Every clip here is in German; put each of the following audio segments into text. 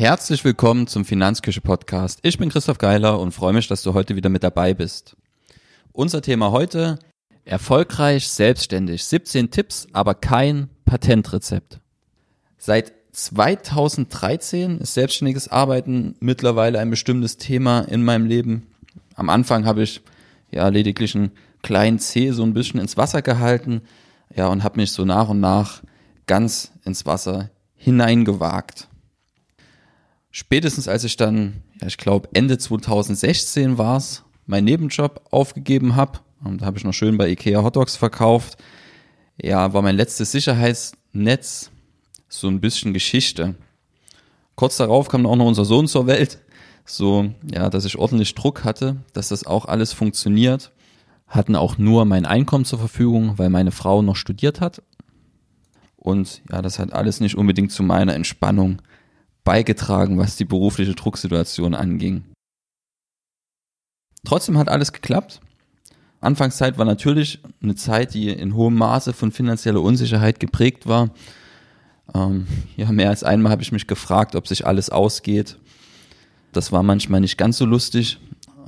Herzlich willkommen zum Finanzküche Podcast. Ich bin Christoph Geiler und freue mich, dass du heute wieder mit dabei bist. Unser Thema heute, erfolgreich selbstständig. 17 Tipps, aber kein Patentrezept. Seit 2013 ist selbstständiges Arbeiten mittlerweile ein bestimmtes Thema in meinem Leben. Am Anfang habe ich ja lediglich einen kleinen C so ein bisschen ins Wasser gehalten, ja, und habe mich so nach und nach ganz ins Wasser hineingewagt. Spätestens als ich dann, ja, ich glaube Ende 2016 war es, meinen Nebenjob aufgegeben habe, und da habe ich noch schön bei Ikea Hotdogs verkauft, ja, war mein letztes Sicherheitsnetz so ein bisschen Geschichte. Kurz darauf kam auch noch unser Sohn zur Welt, so, ja, dass ich ordentlich Druck hatte, dass das auch alles funktioniert. Hatten auch nur mein Einkommen zur Verfügung, weil meine Frau noch studiert hat. Und ja, das hat alles nicht unbedingt zu meiner Entspannung beigetragen, was die berufliche Drucksituation anging. Trotzdem hat alles geklappt. Anfangszeit war natürlich eine Zeit, die in hohem Maße von finanzieller Unsicherheit geprägt war. Ähm, ja, mehr als einmal habe ich mich gefragt, ob sich alles ausgeht. Das war manchmal nicht ganz so lustig,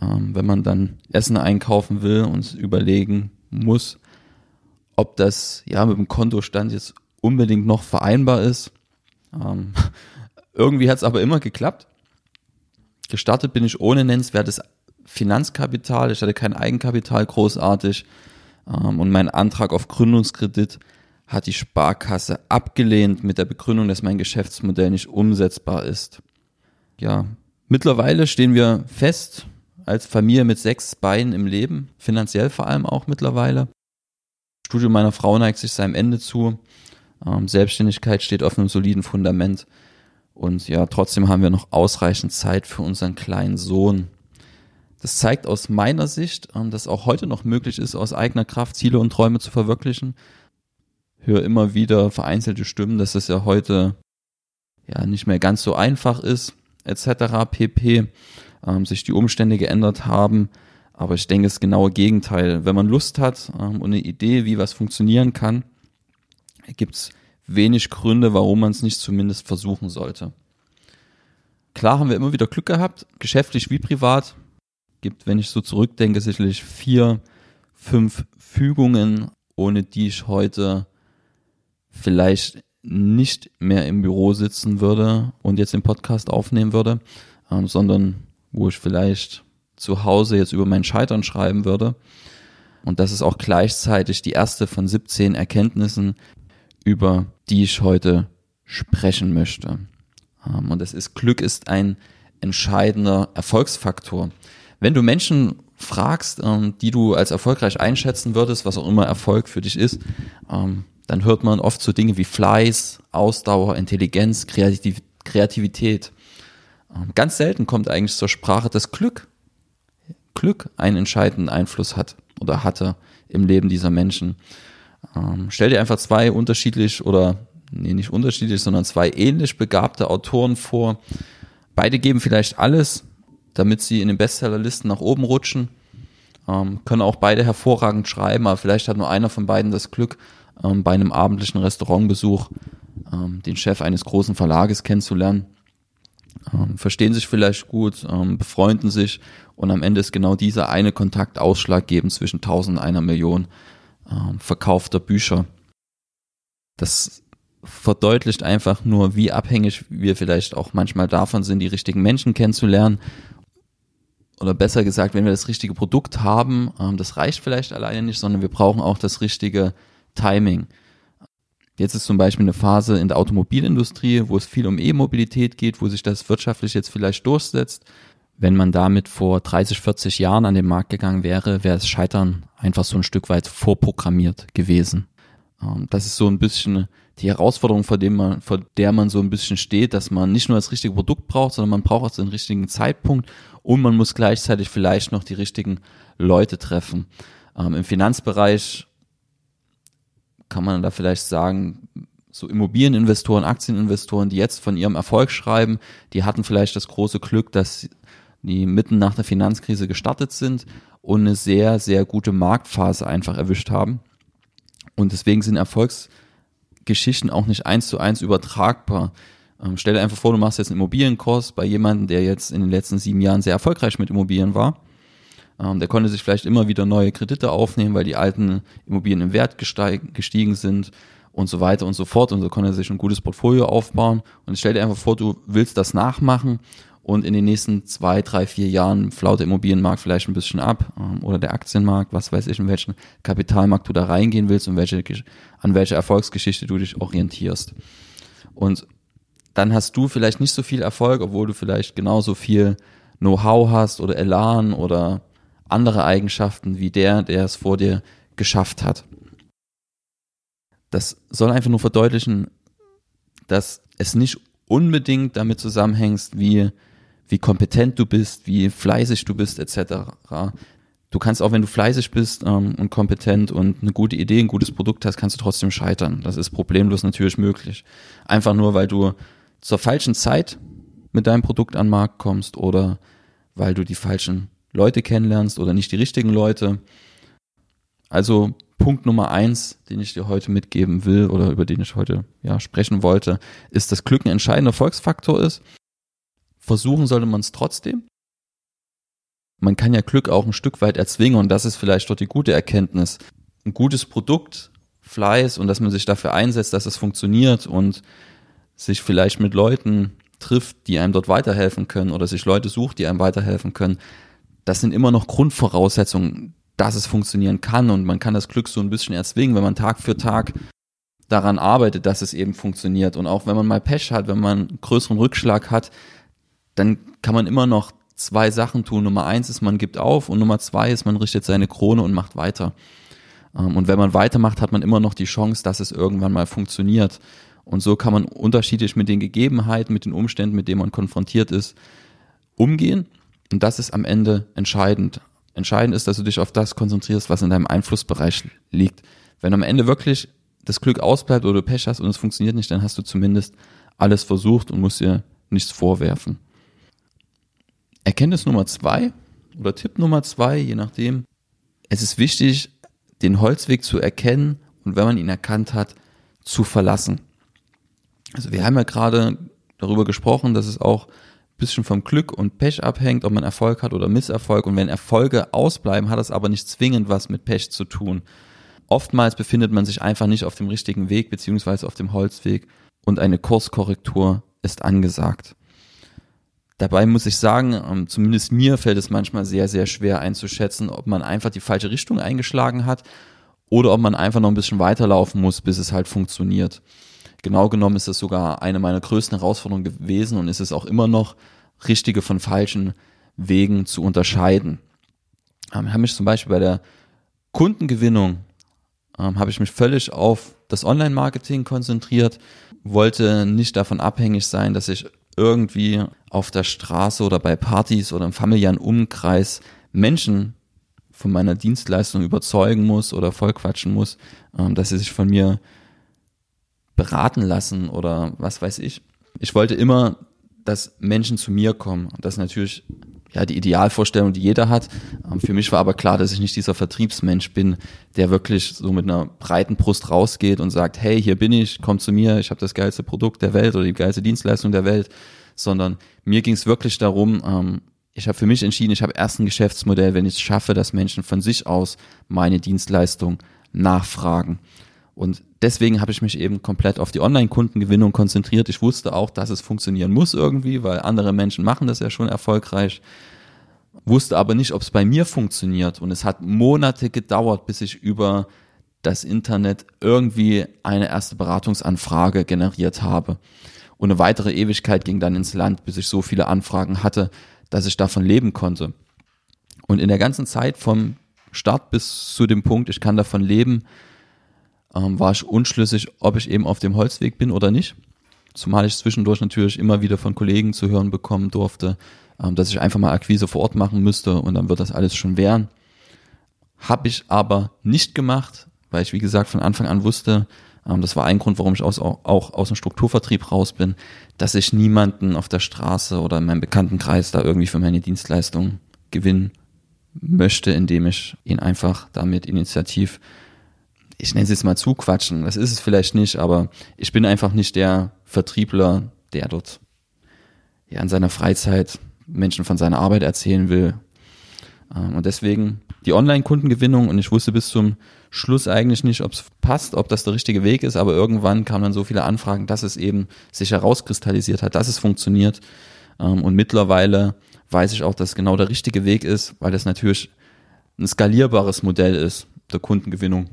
ähm, wenn man dann Essen einkaufen will und überlegen muss, ob das ja mit dem Kontostand jetzt unbedingt noch vereinbar ist. Ähm, irgendwie hat es aber immer geklappt. Gestartet bin ich ohne nennenswertes Finanzkapital. Ich hatte kein Eigenkapital großartig. Ähm, und mein Antrag auf Gründungskredit hat die Sparkasse abgelehnt mit der Begründung, dass mein Geschäftsmodell nicht umsetzbar ist. Ja, mittlerweile stehen wir fest als Familie mit sechs Beinen im Leben, finanziell vor allem auch mittlerweile. Studium meiner Frau neigt sich seinem Ende zu. Ähm, Selbstständigkeit steht auf einem soliden Fundament. Und ja, trotzdem haben wir noch ausreichend Zeit für unseren kleinen Sohn. Das zeigt aus meiner Sicht, ähm, dass auch heute noch möglich ist, aus eigener Kraft Ziele und Träume zu verwirklichen. Höre immer wieder vereinzelte Stimmen, dass es ja heute ja nicht mehr ganz so einfach ist, etc. pp. Ähm, sich die Umstände geändert haben. Aber ich denke, das genaue Gegenteil. Wenn man Lust hat ähm, und eine Idee, wie was funktionieren kann, gibt es wenig Gründe, warum man es nicht zumindest versuchen sollte. Klar haben wir immer wieder Glück gehabt, geschäftlich wie privat. Gibt, wenn ich so zurückdenke, sicherlich vier, fünf Fügungen, ohne die ich heute vielleicht nicht mehr im Büro sitzen würde und jetzt den Podcast aufnehmen würde, ähm, sondern wo ich vielleicht zu Hause jetzt über mein Scheitern schreiben würde. Und das ist auch gleichzeitig die erste von 17 Erkenntnissen, über die ich heute sprechen möchte. Ähm, und das ist, Glück ist ein entscheidender Erfolgsfaktor. Wenn du Menschen fragst, ähm, die du als erfolgreich einschätzen würdest, was auch immer Erfolg für dich ist, ähm, dann hört man oft so Dinge wie Fleiß, Ausdauer, Intelligenz, Kreativität. Ganz selten kommt eigentlich zur Sprache, dass Glück, Glück einen entscheidenden Einfluss hat oder hatte im Leben dieser Menschen. Ähm, stell dir einfach zwei unterschiedlich oder nee, nicht unterschiedlich, sondern zwei ähnlich begabte Autoren vor. Beide geben vielleicht alles, damit sie in den Bestsellerlisten nach oben rutschen. Ähm, können auch beide hervorragend schreiben, aber vielleicht hat nur einer von beiden das Glück, ähm, bei einem abendlichen Restaurantbesuch ähm, den Chef eines großen Verlages kennenzulernen. Ähm, verstehen sich vielleicht gut, ähm, befreunden sich und am Ende ist genau dieser eine Kontakt ausschlaggebend zwischen tausend und einer Million äh, verkaufter Bücher. Das verdeutlicht einfach nur, wie abhängig wir vielleicht auch manchmal davon sind, die richtigen Menschen kennenzulernen. Oder besser gesagt, wenn wir das richtige Produkt haben, ähm, das reicht vielleicht alleine nicht, sondern wir brauchen auch das richtige Timing. Jetzt ist zum Beispiel eine Phase in der Automobilindustrie, wo es viel um E-Mobilität geht, wo sich das wirtschaftlich jetzt vielleicht durchsetzt. Wenn man damit vor 30, 40 Jahren an den Markt gegangen wäre, wäre das Scheitern einfach so ein Stück weit vorprogrammiert gewesen. Ähm, das ist so ein bisschen die Herausforderung, vor, dem man, vor der man so ein bisschen steht, dass man nicht nur das richtige Produkt braucht, sondern man braucht auch den richtigen Zeitpunkt und man muss gleichzeitig vielleicht noch die richtigen Leute treffen. Ähm, Im Finanzbereich kann man da vielleicht sagen, so Immobilieninvestoren, Aktieninvestoren, die jetzt von ihrem Erfolg schreiben, die hatten vielleicht das große Glück, dass die mitten nach der Finanzkrise gestartet sind und eine sehr, sehr gute Marktphase einfach erwischt haben. Und deswegen sind Erfolgsgeschichten auch nicht eins zu eins übertragbar. Ähm, stell dir einfach vor, du machst jetzt einen Immobilienkurs bei jemandem, der jetzt in den letzten sieben Jahren sehr erfolgreich mit Immobilien war. Ähm, der konnte sich vielleicht immer wieder neue Kredite aufnehmen, weil die alten Immobilien im Wert gestiegen sind und so weiter und so fort. Und so konnte er sich ein gutes Portfolio aufbauen. Und stell dir einfach vor, du willst das nachmachen und in den nächsten zwei, drei, vier Jahren flaut der Immobilienmarkt vielleicht ein bisschen ab ähm, oder der Aktienmarkt, was weiß ich, in welchen Kapitalmarkt du da reingehen willst und welche, an welche Erfolgsgeschichte du dich orientierst. Und dann hast du vielleicht nicht so viel Erfolg, obwohl du vielleicht genauso viel Know-how hast oder Elan oder andere Eigenschaften wie der, der es vor dir geschafft hat. Das soll einfach nur verdeutlichen, dass es nicht unbedingt damit zusammenhängt, wie wie kompetent du bist, wie fleißig du bist, etc. Du kannst auch, wenn du fleißig bist ähm, und kompetent und eine gute Idee, ein gutes Produkt hast, kannst du trotzdem scheitern. Das ist problemlos natürlich möglich. Einfach nur, weil du zur falschen Zeit mit deinem Produkt an den Markt kommst oder weil du die falschen Leute kennenlernst oder nicht die richtigen Leute. Also Punkt Nummer eins, den ich dir heute mitgeben will oder über den ich heute ja sprechen wollte, ist, dass Glück ein entscheidender Erfolgsfaktor ist versuchen sollte man es trotzdem. Man kann ja Glück auch ein Stück weit erzwingen und das ist vielleicht dort die gute Erkenntnis. Ein gutes Produkt, Fleiß und dass man sich dafür einsetzt, dass es funktioniert und sich vielleicht mit Leuten trifft, die einem dort weiterhelfen können oder sich Leute sucht, die einem weiterhelfen können. Das sind immer noch Grundvoraussetzungen, dass es funktionieren kann und man kann das Glück so ein bisschen erzwingen, wenn man Tag für Tag daran arbeitet, dass es eben funktioniert. Und auch wenn man mal Pech hat, wenn man einen größeren Rückschlag hat, dann kann man immer noch zwei Sachen tun. Nummer eins ist, man gibt auf und Nummer zwei ist, man richtet seine Krone und macht weiter. Ähm, und wenn man weitermacht, hat man immer noch die Chance, dass es irgendwann mal funktioniert. Und so kann man unterschiedlich mit den Gegebenheiten, mit den Umständen, mit denen man konfrontiert ist, umgehen. Und das ist am Ende entscheidend. Entscheidend ist, dass du dich auf das konzentrierst, was in deinem Einflussbereich liegt. Wenn am Ende wirklich das Glück ausbleibt oder du Pech hast und es funktioniert nicht, dann hast du zumindest alles versucht und musst dir nichts vorwerfen. Erkenntnis Nummer zwei oder Tipp Nummer zwei, je nachdem. Es ist wichtig, den Holzweg zu erkennen und wenn man ihn erkannt hat, zu verlassen. Also wir haben ja gerade darüber gesprochen, dass es auch ein bisschen vom Glück und Pech abhängt, ob man Erfolg hat oder Misserfolg. Und wenn Erfolge ausbleiben, hat das aber nicht zwingend was mit Pech zu tun. Oftmals befindet man sich einfach nicht auf dem richtigen Weg beziehungsweise auf dem Holzweg und eine Kurskorrektur ist angesagt. Dabei muss ich sagen, ähm, zumindest mir fällt es manchmal sehr, sehr schwer einzuschätzen, ob man einfach die falsche Richtung eingeschlagen hat oder ob man einfach noch ein bisschen weiterlaufen muss, bis es halt funktioniert. Genau genommen ist es sogar eine meiner größten Herausforderungen gewesen und ist es auch immer noch, richtige von falschen Wegen zu unterscheiden. Ähm, habe mich zum Beispiel bei der Kundengewinnung ähm, habe ich mich völlig auf das Online-Marketing konzentriert, wollte nicht davon abhängig sein, dass ich irgendwie auf der Straße oder bei Partys oder im familiären Umkreis Menschen von meiner Dienstleistung überzeugen muss oder vollquatschen muss, ähm, dass sie sich von mir beraten lassen oder was weiß ich. Ich wollte immer, dass Menschen zu mir kommen. Und das natürlich ja die Idealvorstellung, die jeder hat. Ähm, für mich war aber klar, dass ich nicht dieser Vertriebsmensch bin, der wirklich so mit einer breiten Brust rausgeht und sagt, hey, hier bin ich, komm zu mir, ich habe das geilste Produkt der Welt oder die geilste Dienstleistung der Welt, sondern mir ging es wirklich darum, ähm, ich habe für mich entschieden, ich habe erst ein Geschäftsmodell, wenn ich es schaffe, dass Menschen von sich aus meine Dienstleistung nachfragen. Und deswegen habe ich mich eben komplett auf die Online-Kundengewinnung konzentriert. Ich wusste auch, dass es funktionieren muss irgendwie, weil andere Menschen machen das ja schon erfolgreich. Wusste aber nicht, ob es bei mir funktioniert. Und es hat Monate gedauert, bis ich über das Internet irgendwie eine erste Beratungsanfrage generiert habe. Und eine weitere Ewigkeit ging dann ins Land, bis ich so viele Anfragen hatte, dass ich davon leben konnte. Und in der ganzen Zeit vom Start bis zu dem Punkt, ich kann davon leben, ähm, war ich unschlüssig, ob ich eben auf dem Holzweg bin oder nicht. Zumal ich zwischendurch natürlich immer wieder von Kollegen zu hören bekommen durfte, ähm, dass ich einfach mal Akquise vor Ort machen müsste und dann wird das alles schon werden. Habe ich aber nicht gemacht, weil ich wie gesagt von Anfang an wusste, ähm, das war ein Grund, warum ich aus, auch aus dem Strukturvertrieb raus bin, dass ich niemanden auf der Straße oder in meinem Bekanntenkreis da irgendwie für meine Dienstleistung gewinnen möchte, indem ich ihn einfach damit initiativ ich nenne es jetzt mal zuquatschen, das ist es vielleicht nicht, aber ich bin einfach nicht der Vertriebler, der dort ja in seiner Freizeit Menschen von seiner Arbeit erzählen will. Ähm, und deswegen die Online-Kundengewinnung und ich wusste bis zum Schluss eigentlich nicht, ob es passt, ob das der richtige Weg ist, aber irgendwann kamen dann so viele Anfragen, dass es eben sich herauskristallisiert hat, dass es funktioniert. Ähm, und mittlerweile weiß ich auch, dass genau der richtige Weg ist, weil das natürlich ein skalierbares Modell ist der Kundengewinnung.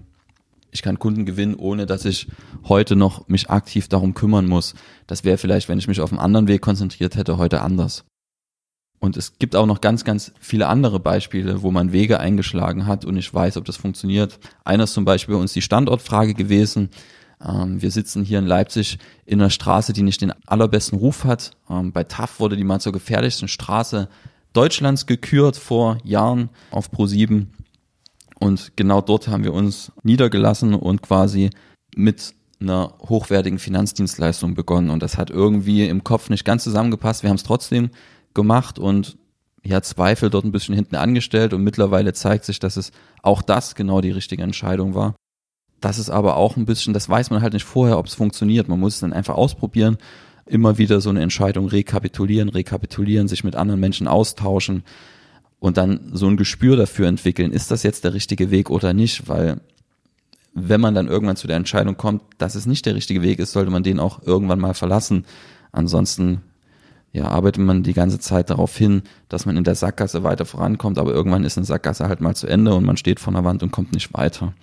Ich kann Kunden gewinnen, ohne dass ich heute noch mich aktiv darum kümmern muss. Das wäre vielleicht, wenn ich mich auf einen anderen Weg konzentriert hätte, heute anders. Und es gibt auch noch ganz, ganz viele andere Beispiele, wo man Wege eingeschlagen hat und ich weiß, ob das funktioniert. Einer ist zum Beispiel bei uns die Standortfrage gewesen. Ähm, wir sitzen hier in Leipzig in einer Straße, die nicht den allerbesten Ruf hat. Ähm, bei TAF wurde die mal zur gefährlichsten Straße Deutschlands gekürt vor Jahren auf Pro7. Und genau dort haben wir uns niedergelassen und quasi mit einer hochwertigen Finanzdienstleistung begonnen. Und das hat irgendwie im Kopf nicht ganz zusammengepasst. Wir haben es trotzdem gemacht und ja, Zweifel dort ein bisschen hinten angestellt und mittlerweile zeigt sich, dass es auch das genau die richtige Entscheidung war. Das ist aber auch ein bisschen, das weiß man halt nicht vorher, ob es funktioniert. Man muss es dann einfach ausprobieren, immer wieder so eine Entscheidung rekapitulieren, rekapitulieren, sich mit anderen Menschen austauschen und dann so ein Gespür dafür entwickeln, ist das jetzt der richtige Weg oder nicht, weil wenn man dann irgendwann zu der Entscheidung kommt, dass es nicht der richtige Weg ist, sollte man den auch irgendwann mal verlassen. Ansonsten ja, arbeitet man die ganze Zeit darauf hin, dass man in der Sackgasse weiter vorankommt, aber irgendwann ist eine Sackgasse halt mal zu Ende und man steht vor der Wand und kommt nicht weiter.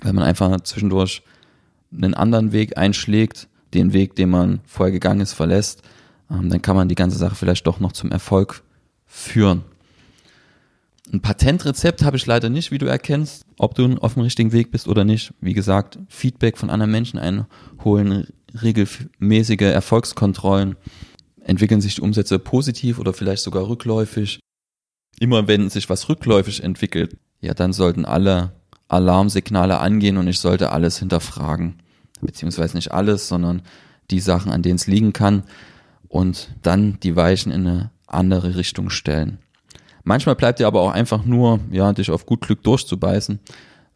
Wenn man einfach zwischendurch einen anderen Weg einschlägt, den Weg, den man vorher gegangen ist, verlässt, ähm, dann kann man die ganze Sache vielleicht doch noch zum Erfolg führen. Ein Patentrezept habe ich leider nicht, wie du erkennst, ob du auf dem richtigen Weg bist oder nicht. Wie gesagt, Feedback von anderen Menschen einholen, regelmäßige Erfolgskontrollen, entwickeln sich die Umsätze positiv oder vielleicht sogar rückläufig. Immer wenn sich was rückläufig entwickelt, ja, dann sollten alle Alarmsignale angehen und ich sollte alles hinterfragen. Beziehungsweise nicht alles, sondern die Sachen, an denen es liegen kann und dann die Weichen in eine andere Richtung stellen. Manchmal bleibt dir aber auch einfach nur, ja, dich auf gut Glück durchzubeißen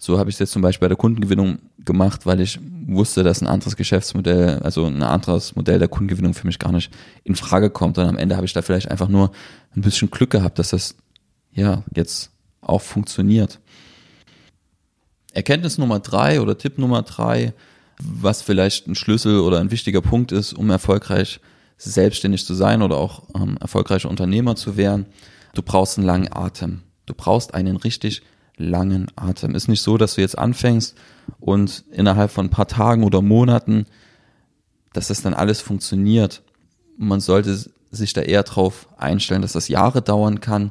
so habe ich es jetzt zum Beispiel bei der Kundengewinnung gemacht, weil ich wusste, dass ein anderes Geschäftsmodell, also ein anderes Modell der Kundengewinnung für mich gar nicht in Frage kommt. Und am Ende habe ich da vielleicht einfach nur ein bisschen Glück gehabt, dass das ja jetzt auch funktioniert. Erkenntnis Nummer drei oder Tipp Nummer drei, was vielleicht ein Schlüssel oder ein wichtiger Punkt ist, um erfolgreich selbstständig zu sein oder auch ähm, erfolgreicher Unternehmer zu werden. Du brauchst einen langen Atem. Du brauchst einen richtig langen Atem. Ist nicht so, dass du jetzt anfängst und innerhalb von ein paar Tagen oder Monaten, dass das dann alles funktioniert. Man sollte sich da eher drauf einstellen, dass das Jahre dauern kann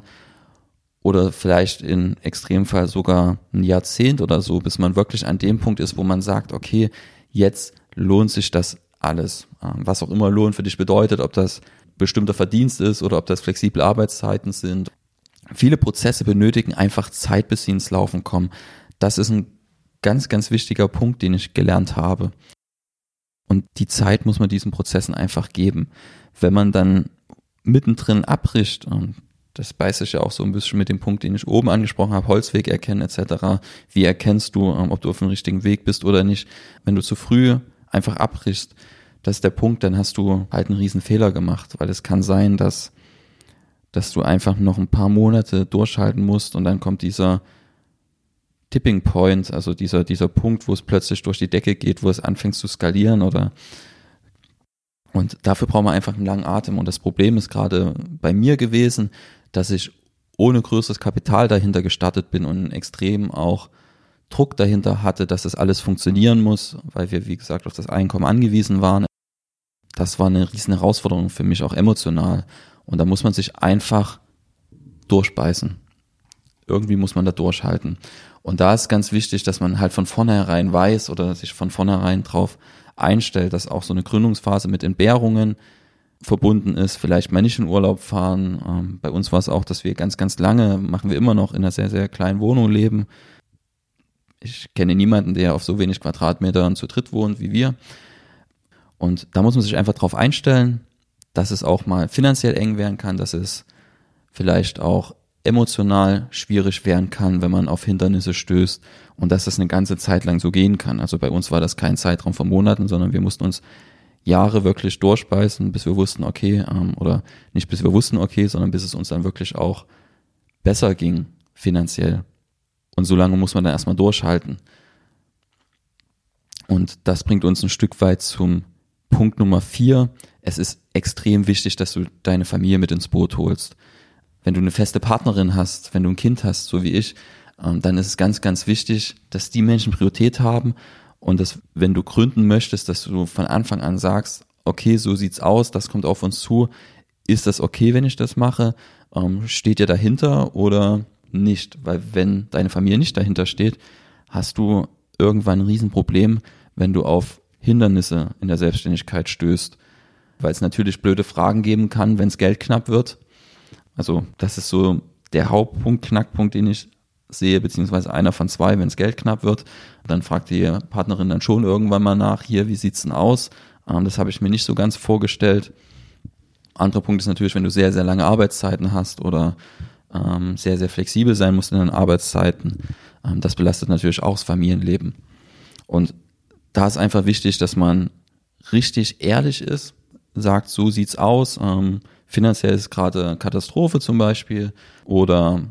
oder vielleicht in Extremfall sogar ein Jahrzehnt oder so, bis man wirklich an dem Punkt ist, wo man sagt, okay, jetzt lohnt sich das alles. Ähm, was auch immer Lohn für dich bedeutet, ob das bestimmter Verdienst ist oder ob das flexible Arbeitszeiten sind Viele Prozesse benötigen einfach Zeit, bis sie ins Laufen kommen. Das ist ein ganz, ganz wichtiger Punkt, den ich gelernt habe. Und die Zeit muss man diesen Prozessen einfach geben. Wenn man dann mittendrin abbricht, und das beißt sich ja auch so ein bisschen mit dem Punkt, den ich oben angesprochen habe, Holzweg erkennen etc. Wie erkennst du, ähm, ob du auf dem richtigen Weg bist oder nicht? Wenn du zu früh einfach abbrichst, das ist der Punkt, dann hast du halt einen riesen Fehler gemacht, weil es kann sein, dass dass du einfach noch ein paar Monate durchhalten musst und dann kommt dieser Tipping Point, also dieser, dieser Punkt, wo es plötzlich durch die Decke geht, wo es anfängt zu skalieren oder und dafür braucht man einfach einen langen Atem. Und das Problem ist gerade bei mir gewesen, dass ich ohne größeres Kapital dahinter gestartet bin und extrem auch Druck dahinter hatte, dass das alles funktionieren muss, weil wir, wie gesagt, auf das Einkommen angewiesen waren. Das war eine riesen Herausforderung für mich, auch emotional. Und da muss man sich einfach durchbeißen. Irgendwie muss man da durchhalten. Und da ist ganz wichtig, dass man halt von vornherein weiß oder sich von vornherein drauf einstellt, dass auch so eine Gründungsphase mit Entbehrungen verbunden ist, vielleicht mal nicht in Urlaub fahren. Ähm, bei uns war es auch, dass wir ganz, ganz lange, machen wir immer noch in einer sehr, sehr kleinen Wohnung leben. Ich kenne niemanden, der auf so wenig Quadratmetern zu dritt wohnt wie wir. Und da muss man sich einfach drauf einstellen, dass es auch mal finanziell eng werden kann, dass es vielleicht auch emotional schwierig werden kann, wenn man auf Hindernisse stößt und dass das eine ganze Zeit lang so gehen kann. Also bei uns war das kein Zeitraum von Monaten, sondern wir mussten uns Jahre wirklich durchbeißen, bis wir wussten, okay, ähm, oder nicht bis wir wussten, okay, sondern bis es uns dann wirklich auch besser ging finanziell. Und so lange muss man dann erstmal durchhalten. Und das bringt uns ein Stück weit zum Punkt Nummer vier. Es ist extrem wichtig, dass du deine Familie mit ins Boot holst. Wenn du eine feste Partnerin hast, wenn du ein Kind hast, so wie ich, ähm, dann ist es ganz, ganz wichtig, dass die Menschen Priorität haben und dass, wenn du gründen möchtest, dass du von Anfang an sagst, okay, so sieht's aus, das kommt auf uns zu. Ist das okay, wenn ich das mache? Ähm, steht ihr dahinter oder nicht? Weil wenn deine Familie nicht dahinter steht, hast du irgendwann ein Riesenproblem, wenn du auf Hindernisse in der Selbstständigkeit stößt. Weil es natürlich blöde Fragen geben kann, wenn es Geld knapp wird. Also das ist so der Hauptpunkt, Knackpunkt, den ich sehe, beziehungsweise einer von zwei, wenn es Geld knapp wird. Dann fragt die Partnerin dann schon irgendwann mal nach, hier, wie sieht's denn aus? Ähm, das habe ich mir nicht so ganz vorgestellt. Anderer Punkt ist natürlich, wenn du sehr, sehr lange Arbeitszeiten hast oder ähm, sehr, sehr flexibel sein musst in den Arbeitszeiten. Ähm, das belastet natürlich auch das Familienleben. Und da ist einfach wichtig, dass man richtig ehrlich ist, sagt, so sieht's aus. Ähm, finanziell ist gerade Katastrophe zum Beispiel oder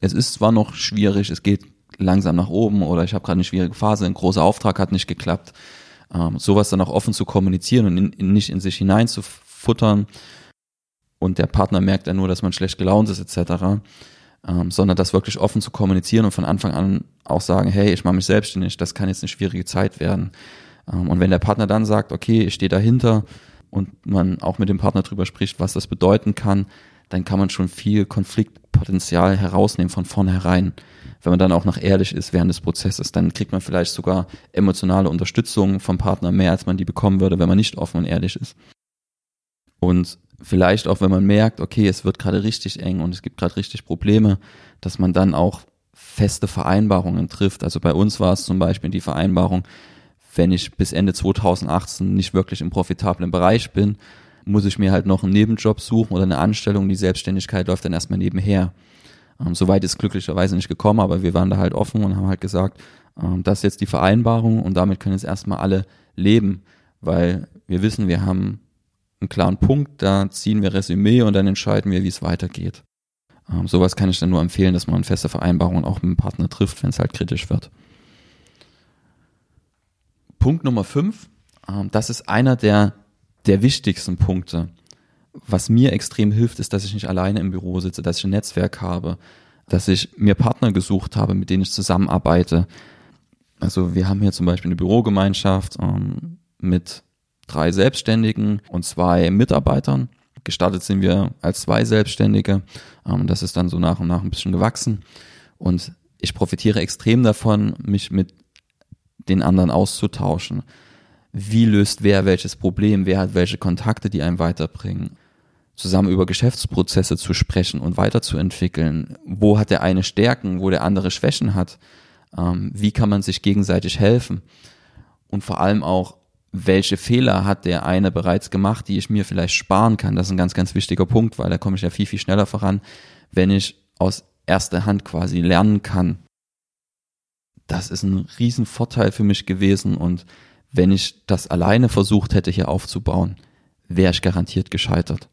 es ist zwar noch schwierig, es geht langsam nach oben oder ich habe gerade eine schwierige Phase, ein großer Auftrag hat nicht geklappt. Ähm, sowas dann auch offen zu kommunizieren und in, in, nicht in sich hineinzufuttern und der Partner merkt dann nur, dass man schlecht gelaunt ist etc., ähm, sondern das wirklich offen zu kommunizieren und von Anfang an auch sagen, hey, ich mache mich selbstständig, das kann jetzt eine schwierige Zeit werden. Ähm, und wenn der Partner dann sagt, okay, ich stehe dahinter und man auch mit dem Partner drüber spricht, was das bedeuten kann, dann kann man schon viel Konfliktpotenzial herausnehmen von vornherein. Wenn man dann auch noch ehrlich ist während des Prozesses, dann kriegt man vielleicht sogar emotionale Unterstützung vom Partner mehr, als man die bekommen würde, wenn man nicht offen und ehrlich ist. Und vielleicht auch, wenn man merkt, okay, es wird gerade richtig eng und es gibt gerade richtig Probleme, dass man dann auch feste Vereinbarungen trifft. Also bei uns war es zum Beispiel die Vereinbarung, wenn ich bis Ende 2018 nicht wirklich im profitablen Bereich bin, muss ich mir halt noch einen Nebenjob suchen oder eine Anstellung. Die Selbstständigkeit läuft dann erstmal nebenher. Ähm, Soweit ist glücklicherweise nicht gekommen, aber wir waren da halt offen und haben halt gesagt, ähm, das ist jetzt die Vereinbarung und damit können jetzt erstmal alle leben, weil wir wissen, wir haben einen klaren Punkt, da ziehen wir Resümee und dann entscheiden wir, wie es weitergeht. Ähm, sowas kann ich dann nur empfehlen, dass man feste Vereinbarungen auch mit dem Partner trifft, wenn es halt kritisch wird. Punkt Nummer fünf, ähm, das ist einer der, der wichtigsten Punkte. Was mir extrem hilft, ist, dass ich nicht alleine im Büro sitze, dass ich ein Netzwerk habe, dass ich mir Partner gesucht habe, mit denen ich zusammenarbeite. Also wir haben hier zum Beispiel eine Bürogemeinschaft ähm, mit drei Selbstständigen und zwei Mitarbeitern. Gestartet sind wir als zwei Selbstständige. Ähm, das ist dann so nach und nach ein bisschen gewachsen. Und ich profitiere extrem davon, mich mit den anderen auszutauschen. Wie löst wer welches Problem? Wer hat welche Kontakte, die einem weiterbringen? Zusammen über Geschäftsprozesse zu sprechen und weiterzuentwickeln. Wo hat der eine Stärken, wo der andere Schwächen hat? Ähm, wie kann man sich gegenseitig helfen? Und vor allem auch, welche Fehler hat der eine bereits gemacht, die ich mir vielleicht sparen kann. Das ist ein ganz, ganz wichtiger Punkt, weil da komme ich ja viel, viel schneller voran, wenn ich aus erster Hand quasi lernen kann. Das ist ein Riesenvorteil für mich gewesen und wenn ich das alleine versucht hätte hier aufzubauen, wäre ich garantiert gescheitert.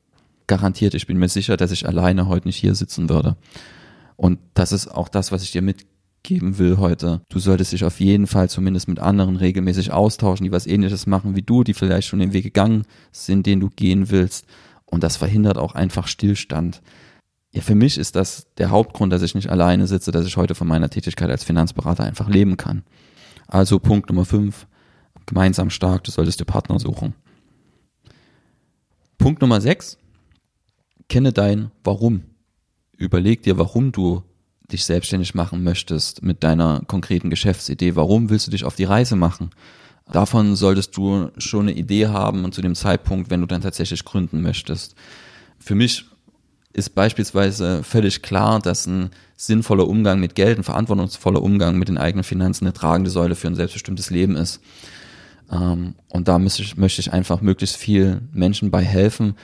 Garantiert, ich bin mir sicher, dass ich alleine heute nicht hier sitzen würde. Und das ist auch das, was ich dir mit geben will heute. Du solltest dich auf jeden Fall zumindest mit anderen regelmäßig austauschen, die was ähnliches machen wie du, die vielleicht schon den Weg gegangen sind, den du gehen willst. Und das verhindert auch einfach Stillstand. Ja, für mich ist das der Hauptgrund, dass ich nicht alleine sitze, dass ich heute von meiner Tätigkeit als Finanzberater einfach leben kann. Also Punkt Nummer fünf, gemeinsam stark, du solltest dir Partner suchen. Punkt Nummer sechs, kenne dein Warum. Überleg dir, warum du dich selbstständig machen möchtest mit deiner konkreten Geschäftsidee. Warum willst du dich auf die Reise machen? Davon solltest du schon eine Idee haben und zu dem Zeitpunkt, wenn du dann tatsächlich gründen möchtest. Für mich ist beispielsweise völlig klar, dass ein sinnvoller Umgang mit Geld, ein verantwortungsvoller Umgang mit den eigenen Finanzen eine tragende Säule für ein selbstbestimmtes Leben ist. Ähm, und da möchte ich, möchte ich einfach möglichst viel Menschen bei helfen,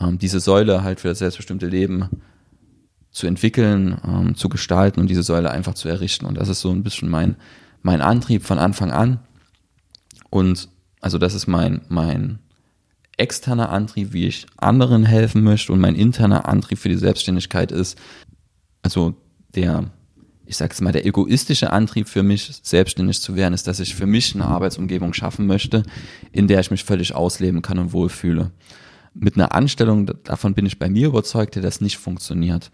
ähm, diese Säule halt für das selbstbestimmte Leben zu entwickeln, ähm, zu gestalten und diese Säule einfach zu errichten. Und das ist so ein bisschen mein, mein Antrieb von Anfang an. Und also das ist mein, mein externer Antrieb, wie ich anderen helfen möchte und mein interner Antrieb für die Selbstständigkeit ist, also der, ich sag's mal, der egoistische Antrieb für mich, selbstständig zu werden, ist, dass ich für mich eine Arbeitsumgebung schaffen möchte, in der ich mich völlig ausleben kann und wohlfühle. Mit einer Anstellung, davon bin ich bei mir überzeugt, dass das nicht funktioniert.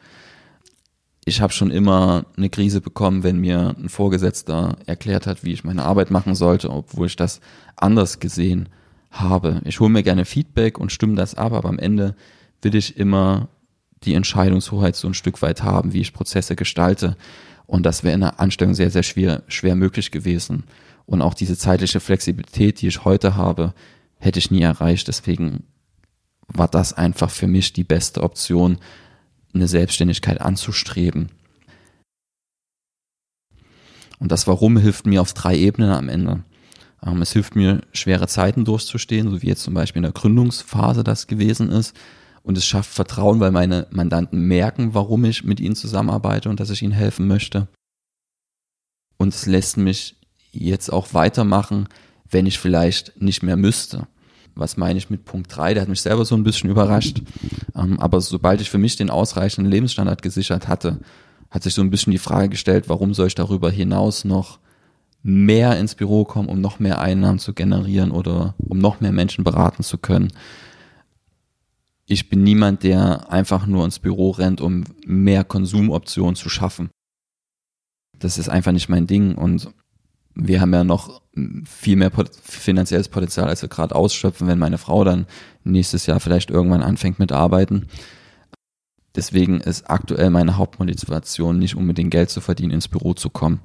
Ich habe schon immer eine Krise bekommen, wenn mir ein Vorgesetzter erklärt hat, wie ich meine Arbeit machen sollte, obwohl ich das anders gesehen habe. Ich hole mir gerne Feedback und stimme das ab, aber am Ende will ich immer die Entscheidungshoheit so ein Stück weit haben, wie ich Prozesse gestalte. Und das wäre in der Anstellung sehr, sehr schwer, schwer möglich gewesen. Und auch diese zeitliche Flexibilität, die ich heute habe, hätte ich nie erreicht. Deswegen war das einfach für mich die beste Option, eine Selbstständigkeit anzustreben. Und das Warum hilft mir auf drei Ebenen am Ende. Ähm, es hilft mir, schwere Zeiten durchzustehen, so wie jetzt zum Beispiel in der Gründungsphase das gewesen ist. Und es schafft Vertrauen, weil meine Mandanten merken, warum ich mit ihnen zusammenarbeite und dass ich ihnen helfen möchte. Und es lässt mich jetzt auch weitermachen, wenn ich vielleicht nicht mehr müsste. Was meine ich mit Punkt 3? Der hat mich selber so ein bisschen überrascht. Ähm, aber sobald ich für mich den ausreichenden Lebensstandard gesichert hatte, hat sich so ein bisschen die Frage gestellt, warum soll ich darüber hinaus noch mehr ins Büro kommen, um noch mehr Einnahmen zu generieren oder um noch mehr Menschen beraten zu können. Ich bin niemand, der einfach nur ins Büro rennt, um mehr Konsumoptionen zu schaffen. Das ist einfach nicht mein Ding und wir haben ja noch viel mehr finanzielles Potenzial, als wir gerade ausschöpfen, wenn meine Frau dann nächstes Jahr vielleicht irgendwann anfängt mit Arbeiten. Deswegen ist aktuell meine Hauptmotivation nicht unbedingt Geld zu verdienen, ins Büro zu kommen.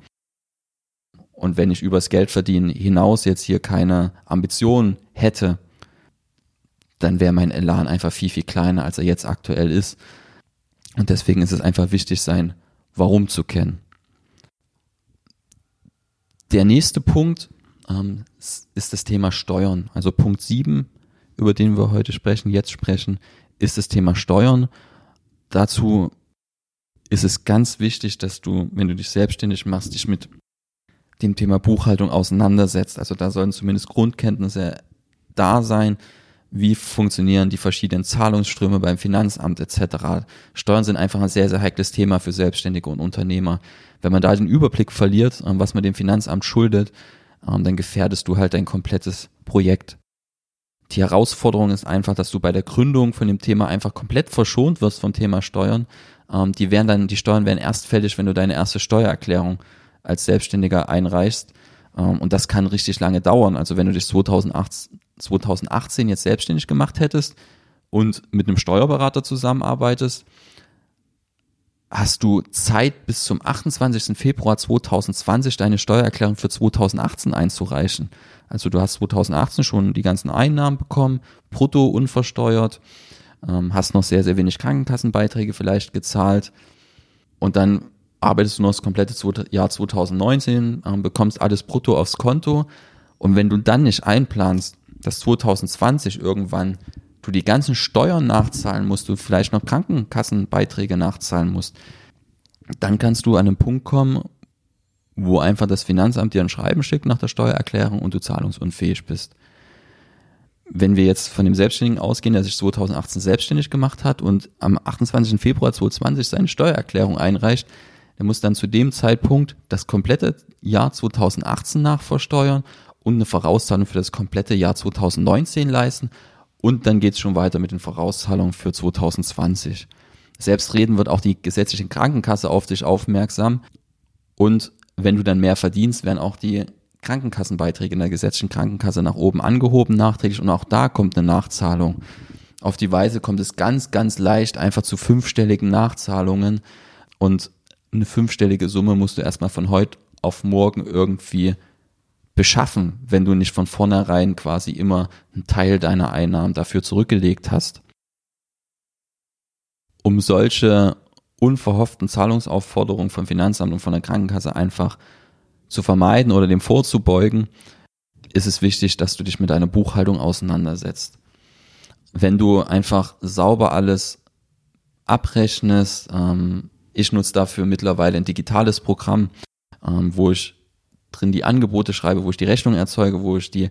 Und wenn ich übers Geld verdienen hinaus jetzt hier keine Ambition hätte, dann wäre mein Elan einfach viel, viel kleiner, als er jetzt aktuell ist. Und deswegen ist es einfach wichtig, sein Warum zu kennen. Der nächste Punkt ähm, ist das Thema Steuern. Also Punkt 7, über den wir heute sprechen, jetzt sprechen, ist das Thema Steuern. Dazu ist es ganz wichtig, dass du, wenn du dich selbstständig machst, dich mit dem Thema Buchhaltung auseinandersetzt. Also da sollen zumindest Grundkenntnisse da sein. Wie funktionieren die verschiedenen Zahlungsströme beim Finanzamt etc. Steuern sind einfach ein sehr, sehr heikles Thema für Selbstständige und Unternehmer. Wenn man da den Überblick verliert, ähm, was man dem Finanzamt schuldet, ähm, dann gefährdest du halt dein komplettes Projekt. Die Herausforderung ist einfach, dass du bei der Gründung von dem Thema einfach komplett verschont wirst vom Thema Steuern. Ähm, die werden dann, die Steuern werden erst fällig, wenn du deine erste Steuererklärung als Selbstständiger einreichst. Ähm, und das kann richtig lange dauern. Also wenn du dich 2018, 2018 jetzt selbstständig gemacht hättest und mit einem Steuerberater zusammenarbeitest, hast du Zeit bis zum 28. Februar 2020 deine Steuererklärung für 2018 einzureichen. Also du hast 2018 schon die ganzen Einnahmen bekommen, brutto unversteuert, ähm, hast noch sehr, sehr wenig Krankenkassenbeiträge vielleicht gezahlt und dann arbeitest du noch das komplette Jahr 2019, ähm, bekommst alles brutto aufs Konto und wenn du dann nicht einplanst, dass 2020 irgendwann du die ganzen Steuern nachzahlen musst, du vielleicht noch Krankenkassenbeiträge nachzahlen musst, dann kannst du an einen Punkt kommen, wo einfach das Finanzamt dir ein Schreiben schickt nach der Steuererklärung und du zahlungsunfähig bist. Wenn wir jetzt von dem Selbstständigen ausgehen, der sich 2018 selbstständig gemacht hat und am 28. Februar 2020 seine Steuererklärung einreicht, der muss dann zu dem Zeitpunkt das komplette Jahr 2018 nachversteuern und eine Vorauszahlung für das komplette Jahr 2019 leisten. Und dann geht es schon weiter mit den Vorauszahlungen für 2020. Selbstredend wird auch die gesetzliche Krankenkasse auf dich aufmerksam. Und wenn du dann mehr verdienst, werden auch die Krankenkassenbeiträge in der gesetzlichen Krankenkasse nach oben angehoben nachträglich und auch da kommt eine Nachzahlung. Auf die Weise kommt es ganz, ganz leicht einfach zu fünfstelligen Nachzahlungen und eine fünfstellige Summe musst du erstmal von heute auf morgen irgendwie beschaffen, wenn du nicht von vornherein quasi immer einen Teil deiner Einnahmen dafür zurückgelegt hast. Um solche unverhofften Zahlungsaufforderungen vom Finanzamt und von der Krankenkasse einfach zu vermeiden oder dem vorzubeugen, ist es wichtig, dass du dich mit deiner Buchhaltung auseinandersetzt. Wenn du einfach sauber alles abrechnest, ähm, ich nutze dafür mittlerweile ein digitales Programm, ähm, wo ich drin die Angebote schreibe, wo ich die Rechnung erzeuge, wo ich die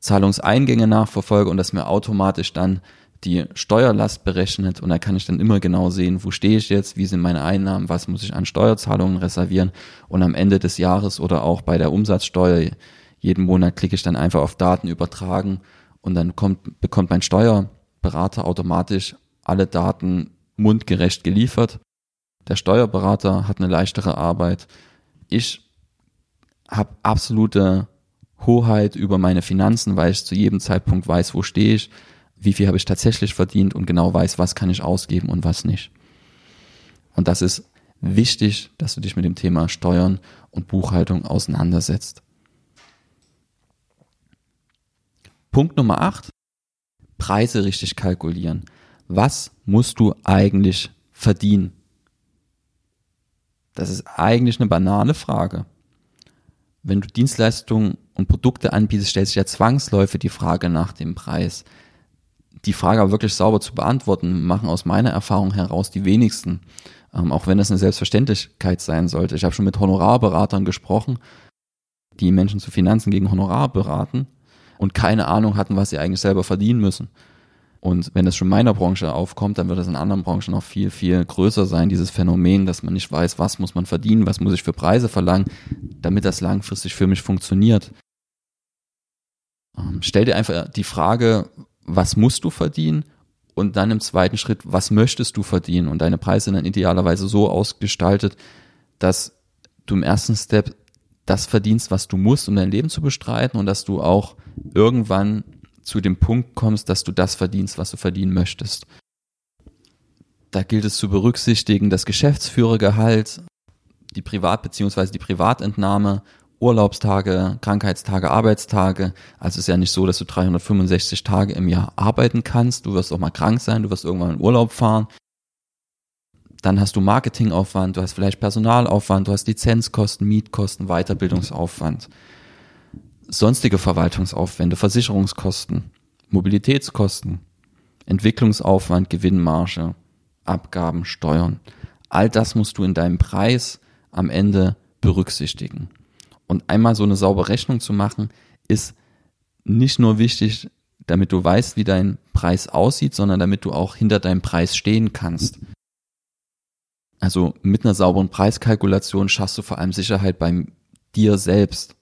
Zahlungseingänge nachverfolge und das mir automatisch dann die Steuerlast berechnet und da kann ich dann immer genau sehen, wo stehe ich jetzt, wie sind meine Einnahmen, was muss ich an Steuerzahlungen reservieren und am Ende des Jahres oder auch bei der Umsatzsteuer jeden Monat klicke ich dann einfach auf Daten übertragen und dann kommt, bekommt mein Steuerberater automatisch alle Daten mundgerecht geliefert. Der Steuerberater hat eine leichtere Arbeit. Ich habe absolute Hoheit über meine Finanzen, weil ich zu jedem Zeitpunkt weiß, wo stehe ich wie viel habe ich tatsächlich verdient und genau weiß, was kann ich ausgeben und was nicht. Und das ist wichtig, dass du dich mit dem Thema Steuern und Buchhaltung auseinandersetzt. Punkt Nummer 8. Preise richtig kalkulieren. Was musst du eigentlich verdienen? Das ist eigentlich eine banale Frage. Wenn du Dienstleistungen und Produkte anbietest, stellt sich ja zwangsläufig die Frage nach dem Preis die Frage aber wirklich sauber zu beantworten, machen aus meiner Erfahrung heraus die wenigsten. Ähm, auch wenn das eine Selbstverständlichkeit sein sollte. Ich habe schon mit Honorarberatern gesprochen, die Menschen zu Finanzen gegen Honorar beraten und keine Ahnung hatten, was sie eigentlich selber verdienen müssen. Und wenn das schon in meiner Branche aufkommt, dann wird es in anderen Branchen noch viel, viel größer sein, dieses Phänomen, dass man nicht weiß, was muss man verdienen, was muss ich für Preise verlangen, damit das langfristig für mich funktioniert. Ähm, stell dir einfach die Frage, was musst du verdienen und dann im zweiten Schritt, was möchtest du verdienen? Und deine Preise sind dann idealerweise so ausgestaltet, dass du im ersten Step das verdienst, was du musst, um dein Leben zu bestreiten und dass du auch irgendwann zu dem Punkt kommst, dass du das verdienst, was du verdienen möchtest. Da gilt es zu berücksichtigen, das Geschäftsführergehalt, die Privat- bzw. die Privatentnahme Urlaubstage, Krankheitstage, Arbeitstage. Also es ist ja nicht so, dass du 365 Tage im Jahr arbeiten kannst. Du wirst auch mal krank sein, du wirst irgendwann in Urlaub fahren. Dann hast du Marketingaufwand, du hast vielleicht Personalaufwand, du hast Lizenzkosten, Mietkosten, Weiterbildungsaufwand, sonstige Verwaltungsaufwände, Versicherungskosten, Mobilitätskosten, Entwicklungsaufwand, Gewinnmarge, Abgaben, Steuern. All das musst du in deinem Preis am Ende berücksichtigen. Und einmal so eine saubere Rechnung zu machen, ist nicht nur wichtig, damit du weißt, wie dein Preis aussieht, sondern damit du auch hinter deinem Preis stehen kannst. Also mit einer sauberen Preiskalkulation schaffst du vor allem Sicherheit bei dir selbst.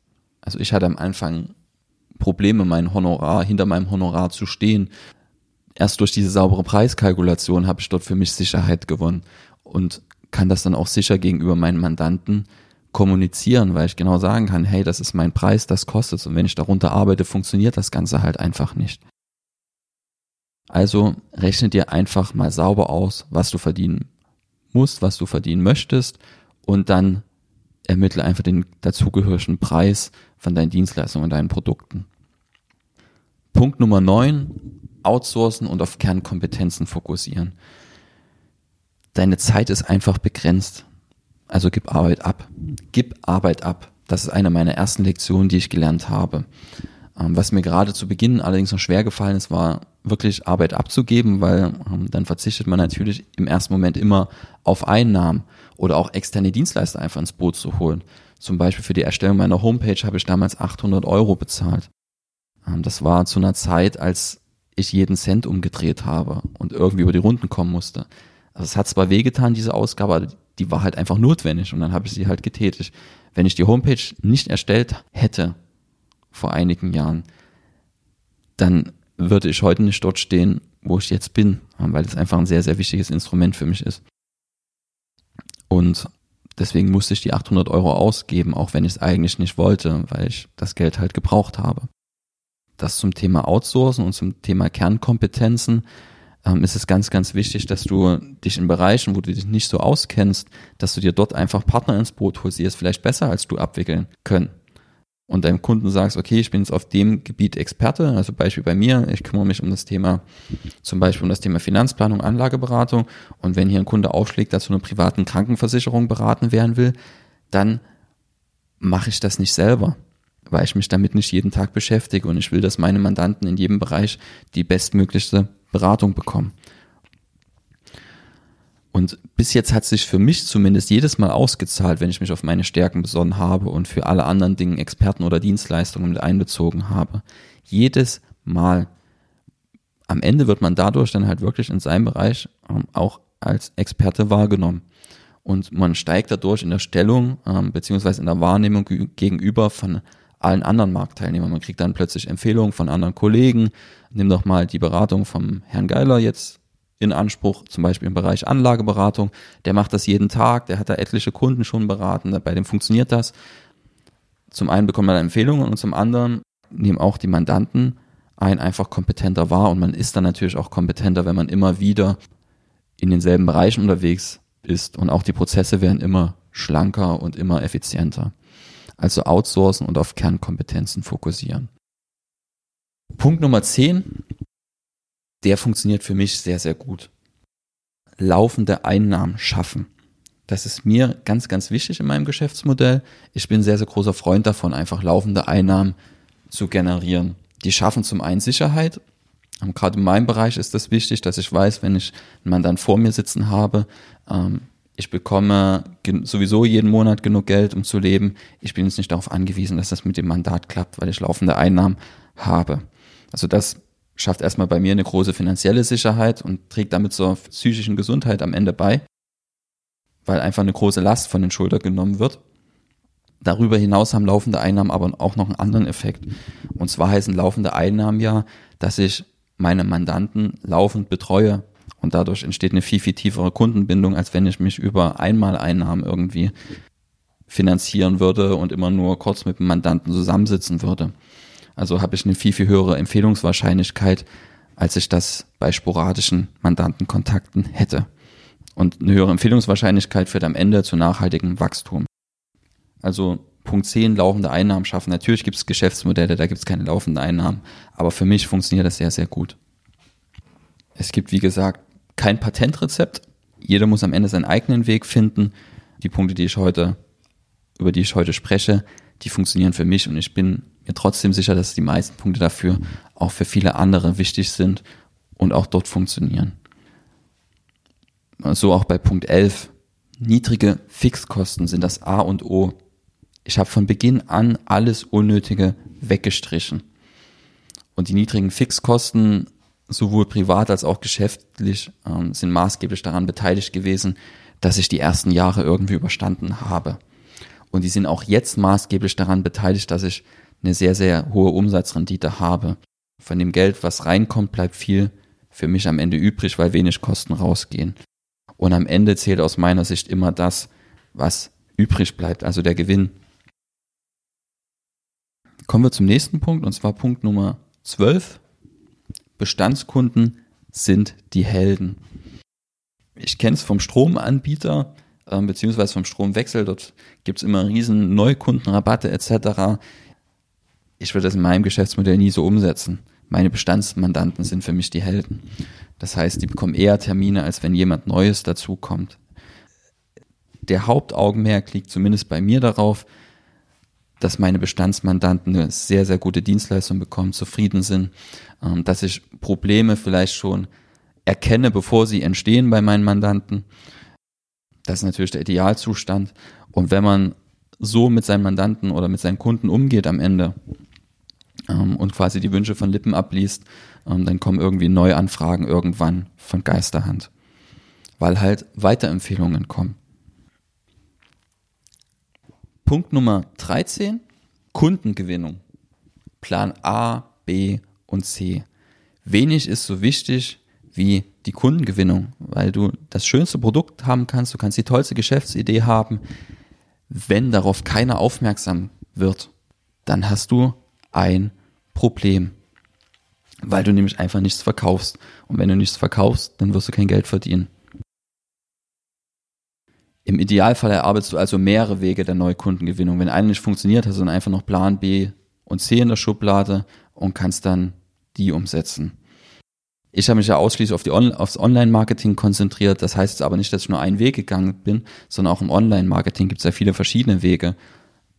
Also ich hatte am Anfang Probleme, mein Honorar, hinter meinem Honorar zu stehen. Erst durch diese saubere Preiskalkulation habe ich dort für mich Sicherheit gewonnen und kann das dann auch sicher gegenüber meinen Mandanten kommunizieren, weil ich genau sagen kann, hey, das ist mein Preis, das kostet es. Und wenn ich darunter arbeite, funktioniert das Ganze halt einfach nicht. Also rechne dir einfach mal sauber aus, was du verdienen musst, was du verdienen möchtest und dann ermittle einfach den dazugehörigen Preis von deinen Dienstleistungen und deinen Produkten. Punkt Nummer 9, outsourcen und auf Kernkompetenzen fokussieren. Deine Zeit ist einfach begrenzt. Also gib Arbeit ab. Gib Arbeit ab. Das ist eine meiner ersten Lektionen, die ich gelernt habe. Ähm, was mir gerade zu Beginn allerdings noch schwer gefallen ist, war wirklich Arbeit abzugeben, weil ähm, dann verzichtet man natürlich im ersten Moment immer auf Einnahmen oder auch externe Dienstleister einfach ins Boot zu holen. Zum Beispiel für die Erstellung meiner Homepage habe ich damals 800 Euro bezahlt. Ähm, das war zu einer Zeit, als ich jeden Cent umgedreht habe und irgendwie über die Runden kommen musste. Also es hat zwar wehgetan, diese Ausgabe, die war halt einfach notwendig und dann habe ich sie halt getätigt. Wenn ich die Homepage nicht erstellt hätte vor einigen Jahren, dann würde ich heute nicht dort stehen, wo ich jetzt bin, weil es einfach ein sehr, sehr wichtiges Instrument für mich ist. Und deswegen musste ich die 800 Euro ausgeben, auch wenn ich es eigentlich nicht wollte, weil ich das Geld halt gebraucht habe. Das zum Thema Outsourcen und zum Thema Kernkompetenzen ähm, ist es ganz, ganz wichtig, dass du dich in Bereichen, wo du dich nicht so auskennst, dass du dir dort einfach Partner ins Boot holst, die es vielleicht besser als du abwickeln können. Und deinem Kunden sagst, okay, ich bin jetzt auf dem Gebiet Experte, also Beispiel bei mir, ich kümmere mich um das Thema, zum Beispiel um das Thema Finanzplanung, Anlageberatung. Und wenn hier ein Kunde aufschlägt, dass du eine privaten Krankenversicherung beraten werden will, dann mache ich das nicht selber, weil ich mich damit nicht jeden Tag beschäftige und ich will, dass meine Mandanten in jedem Bereich die bestmöglichste Beratung bekommen. Und bis jetzt hat sich für mich zumindest jedes Mal ausgezahlt, wenn ich mich auf meine Stärken besonnen habe und für alle anderen Dinge Experten oder Dienstleistungen mit einbezogen habe. Jedes Mal. Am Ende wird man dadurch dann halt wirklich in seinem Bereich ähm, auch als Experte wahrgenommen. Und man steigt dadurch in der Stellung ähm, beziehungsweise in der Wahrnehmung gegenüber von allen anderen Marktteilnehmern. Man kriegt dann plötzlich Empfehlungen von anderen Kollegen. Nimm doch mal die Beratung vom Herrn Geiler jetzt in Anspruch, zum Beispiel im Bereich Anlageberatung. Der macht das jeden Tag, der hat da etliche Kunden schon beraten, bei dem funktioniert das. Zum einen bekommt man Empfehlungen und zum anderen nehmen auch die Mandanten ein einfach kompetenter wahr und man ist dann natürlich auch kompetenter, wenn man immer wieder in denselben Bereichen unterwegs ist und auch die Prozesse werden immer schlanker und immer effizienter. Also outsourcen und auf Kernkompetenzen fokussieren. Punkt Nummer 10 der funktioniert für mich sehr, sehr gut. Laufende Einnahmen schaffen. Das ist mir ganz, ganz wichtig in meinem Geschäftsmodell. Ich bin sehr, sehr großer Freund davon, einfach laufende Einnahmen zu generieren. Die schaffen zum einen Sicherheit. Gerade in meinem Bereich ist das wichtig, dass ich weiß, wenn ich einen Mandant vor mir sitzen habe, ähm, ich bekomme sowieso jeden Monat genug Geld, um zu leben. Ich bin jetzt nicht darauf angewiesen, dass das mit dem Mandat klappt, weil ich laufende Einnahmen habe. Also das schafft erstmal bei mir eine große finanzielle Sicherheit und trägt damit zur psychischen Gesundheit am Ende bei, weil einfach eine große Last von den Schultern genommen wird. Darüber hinaus haben laufende Einnahmen aber auch noch einen anderen Effekt. Und zwar heißen laufende Einnahmen ja, dass ich meine Mandanten laufend betreue und dadurch entsteht eine viel, viel tiefere Kundenbindung, als wenn ich mich über Einmaleinnahmen irgendwie finanzieren würde und immer nur kurz mit dem Mandanten zusammensitzen würde. Also habe ich eine viel, viel höhere Empfehlungswahrscheinlichkeit, als ich das bei sporadischen Mandantenkontakten hätte. Und eine höhere Empfehlungswahrscheinlichkeit führt am Ende zu nachhaltigem Wachstum. Also Punkt 10, laufende Einnahmen schaffen. Natürlich gibt es Geschäftsmodelle, da gibt es keine laufenden Einnahmen, aber für mich funktioniert das sehr, sehr gut. Es gibt, wie gesagt, kein Patentrezept. Jeder muss am Ende seinen eigenen Weg finden. Die Punkte, die ich heute, über die ich heute spreche, die funktionieren für mich und ich bin mir trotzdem sicher, dass die meisten Punkte dafür auch für viele andere wichtig sind und auch dort funktionieren. So auch bei Punkt 11. Niedrige Fixkosten sind das A und O. Ich habe von Beginn an alles Unnötige weggestrichen. Und die niedrigen Fixkosten, sowohl privat als auch geschäftlich, ähm, sind maßgeblich daran beteiligt gewesen, dass ich die ersten Jahre irgendwie überstanden habe. Und die sind auch jetzt maßgeblich daran beteiligt, dass ich eine sehr, sehr hohe Umsatzrendite habe. Von dem Geld, was reinkommt, bleibt viel für mich am Ende übrig, weil wenig Kosten rausgehen. Und am Ende zählt aus meiner Sicht immer das, was übrig bleibt, also der Gewinn. Kommen wir zum nächsten Punkt, und zwar Punkt Nummer 12. Bestandskunden sind die Helden. Ich kenne es vom Stromanbieter, äh, beziehungsweise vom Stromwechsel. Dort gibt es immer riesen Neukundenrabatte etc ich würde das in meinem Geschäftsmodell nie so umsetzen. Meine Bestandsmandanten sind für mich die Helden. Das heißt, die bekommen eher Termine, als wenn jemand Neues dazukommt. Der Hauptaugenmerk liegt zumindest bei mir darauf, dass meine Bestandsmandanten eine sehr, sehr gute Dienstleistung bekommen, zufrieden sind, ähm, dass ich Probleme vielleicht schon erkenne, bevor sie entstehen bei meinen Mandanten. Das ist natürlich der Idealzustand. Und wenn man so mit seinen Mandanten oder mit seinen Kunden umgeht am Ende ähm, und quasi die Wünsche von Lippen abliest, ähm, dann kommen irgendwie neue Anfragen irgendwann von Geisterhand, weil halt Weiterempfehlungen kommen. Punkt Nummer 13, Kundengewinnung. Plan A, B und C. Wenig ist so wichtig wie die Kundengewinnung, weil du das schönste Produkt haben kannst, du kannst die tollste Geschäftsidee haben, wenn darauf keiner aufmerksam wird, dann hast du ein Problem. Weil du nämlich einfach nichts verkaufst. Und wenn du nichts verkaufst, dann wirst du kein Geld verdienen. Im Idealfall erarbeitest du also mehrere Wege der Neukundengewinnung. Wenn einer nicht funktioniert, hast du dann einfach noch Plan B und C in der Schublade und kannst dann die umsetzen. Ich habe mich ja ausschließlich auf die On aufs Online-Marketing konzentriert. Das heißt aber nicht, dass ich nur einen Weg gegangen bin, sondern auch im Online-Marketing gibt es ja viele verschiedene Wege.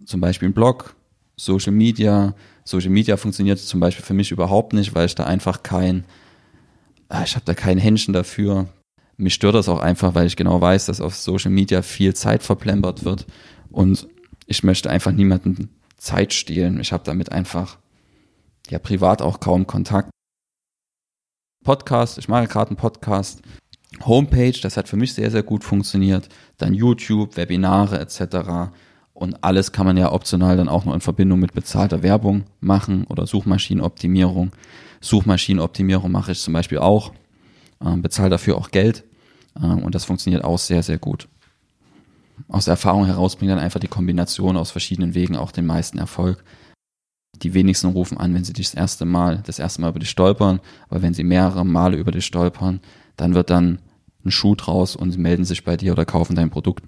Zum Beispiel ein Blog, Social Media. Social Media funktioniert zum Beispiel für mich überhaupt nicht, weil ich da einfach kein, ah, ich habe da kein Händchen dafür. mich stört das auch einfach, weil ich genau weiß, dass auf Social Media viel Zeit verplempert wird und ich möchte einfach niemanden Zeit stehlen. Ich habe damit einfach ja privat auch kaum Kontakt. Podcast, ich mache gerade einen Podcast. Homepage, das hat für mich sehr, sehr gut funktioniert. Dann YouTube, Webinare etc. Und alles kann man ja optional dann auch noch in Verbindung mit bezahlter Werbung machen oder Suchmaschinenoptimierung. Suchmaschinenoptimierung mache ich zum Beispiel auch, äh, bezahle dafür auch Geld äh, und das funktioniert auch sehr, sehr gut. Aus der Erfahrung heraus bringt dann einfach die Kombination aus verschiedenen Wegen auch den meisten Erfolg. Die wenigsten rufen an, wenn sie das erste Mal, das erste Mal über dich stolpern, aber wenn sie mehrere Male über dich stolpern, dann wird dann ein Schuh draus und sie melden sich bei dir oder kaufen dein Produkt.